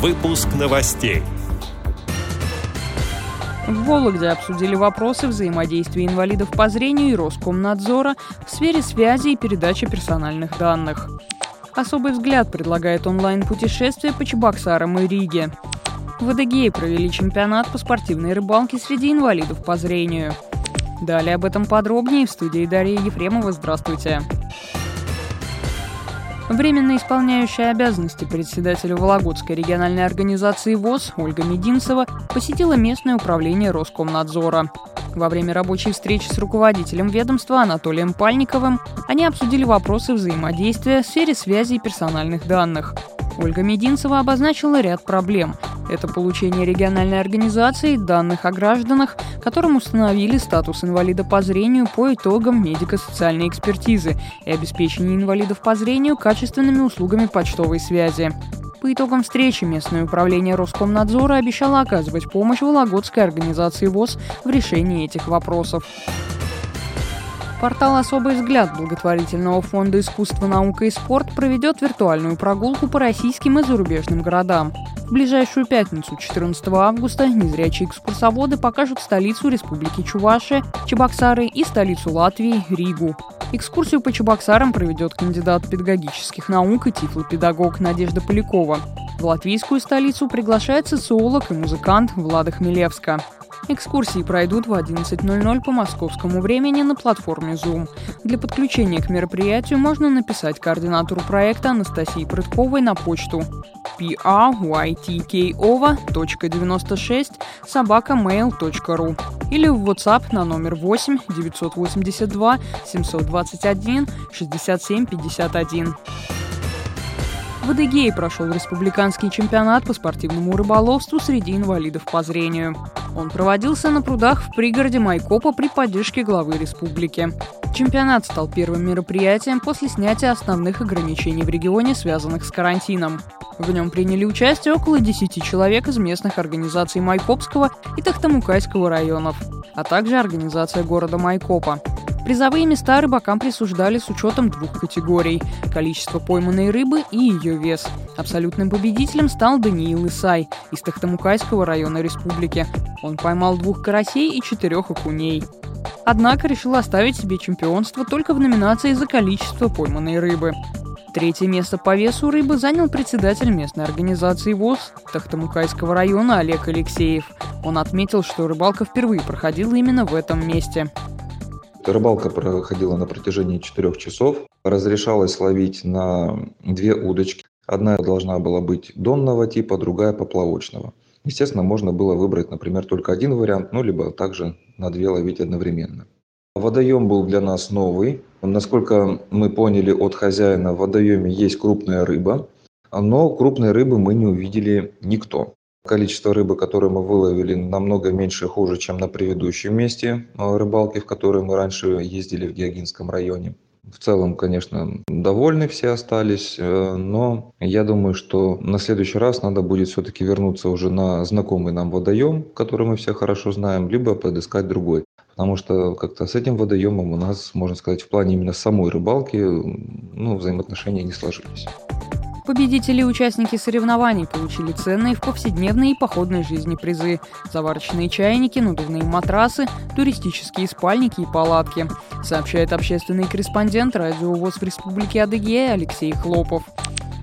Выпуск новостей. В Вологде обсудили вопросы взаимодействия инвалидов по зрению и Роскомнадзора в сфере связи и передачи персональных данных. Особый взгляд предлагает онлайн-путешествие по Чебоксарам и Риге. В Адыгее провели чемпионат по спортивной рыбалке среди инвалидов по зрению. Далее об этом подробнее в студии Дарья Ефремова. Здравствуйте. Временно исполняющая обязанности председателя Вологодской региональной организации ВОЗ Ольга Мединцева посетила местное управление Роскомнадзора. Во время рабочей встречи с руководителем ведомства Анатолием Пальниковым они обсудили вопросы взаимодействия в сфере связи и персональных данных. Ольга Мединцева обозначила ряд проблем – это получение региональной организации данных о гражданах, которым установили статус инвалида по зрению по итогам медико-социальной экспертизы и обеспечение инвалидов по зрению качественными услугами почтовой связи. По итогам встречи местное управление Роскомнадзора обещало оказывать помощь Вологодской организации ВОЗ в решении этих вопросов. Портал «Особый взгляд» благотворительного фонда «Искусство, наука и спорт» проведет виртуальную прогулку по российским и зарубежным городам. В ближайшую пятницу, 14 августа, незрячие экскурсоводы покажут столицу Республики Чувашия, Чебоксары и столицу Латвии – Ригу. Экскурсию по Чебоксарам проведет кандидат педагогических наук и тифлопедагог Надежда Полякова. В латвийскую столицу приглашает социолог и музыкант Влада Хмелевска. Экскурсии пройдут в 11.00 по московскому времени на платформе Zoom. Для подключения к мероприятию можно написать координатору проекта Анастасии Прытковой на почту pytkova.96 собака mail.ru или в WhatsApp на номер 8 982 721 67 51. В Адыгее прошел республиканский чемпионат по спортивному рыболовству среди инвалидов по зрению. Он проводился на прудах в пригороде Майкопа при поддержке главы республики. Чемпионат стал первым мероприятием после снятия основных ограничений в регионе, связанных с карантином. В нем приняли участие около 10 человек из местных организаций Майкопского и Тахтамукайского районов, а также организация города Майкопа. Призовые места рыбакам присуждали с учетом двух категорий – количество пойманной рыбы и ее вес. Абсолютным победителем стал Даниил Исай из Тахтамукайского района республики. Он поймал двух карасей и четырех окуней. Однако решил оставить себе чемпионство только в номинации за количество пойманной рыбы. Третье место по весу рыбы занял председатель местной организации ВОЗ Тахтамукайского района Олег Алексеев. Он отметил, что рыбалка впервые проходила именно в этом месте. Рыбалка проходила на протяжении четырех часов. Разрешалось ловить на две удочки. Одна должна была быть донного типа, другая поплавочного. Естественно, можно было выбрать, например, только один вариант, ну, либо также на две ловить одновременно. Водоем был для нас новый. Насколько мы поняли от хозяина, в водоеме есть крупная рыба, но крупной рыбы мы не увидели никто. Количество рыбы, которое мы выловили, намного меньше хуже, чем на предыдущем месте э, рыбалки, в которой мы раньше ездили в Геогинском районе. В целом, конечно, довольны все остались, э, но я думаю, что на следующий раз надо будет все-таки вернуться уже на знакомый нам водоем, который мы все хорошо знаем, либо подыскать другой. Потому что как-то с этим водоемом у нас, можно сказать, в плане именно самой рыбалки, ну, взаимоотношения не сложились. Победители и участники соревнований получили ценные в повседневной и походной жизни призы. Заварочные чайники, надувные матрасы, туристические спальники и палатки, сообщает общественный корреспондент радио ВОЗ в Республике Адыгея Алексей Хлопов.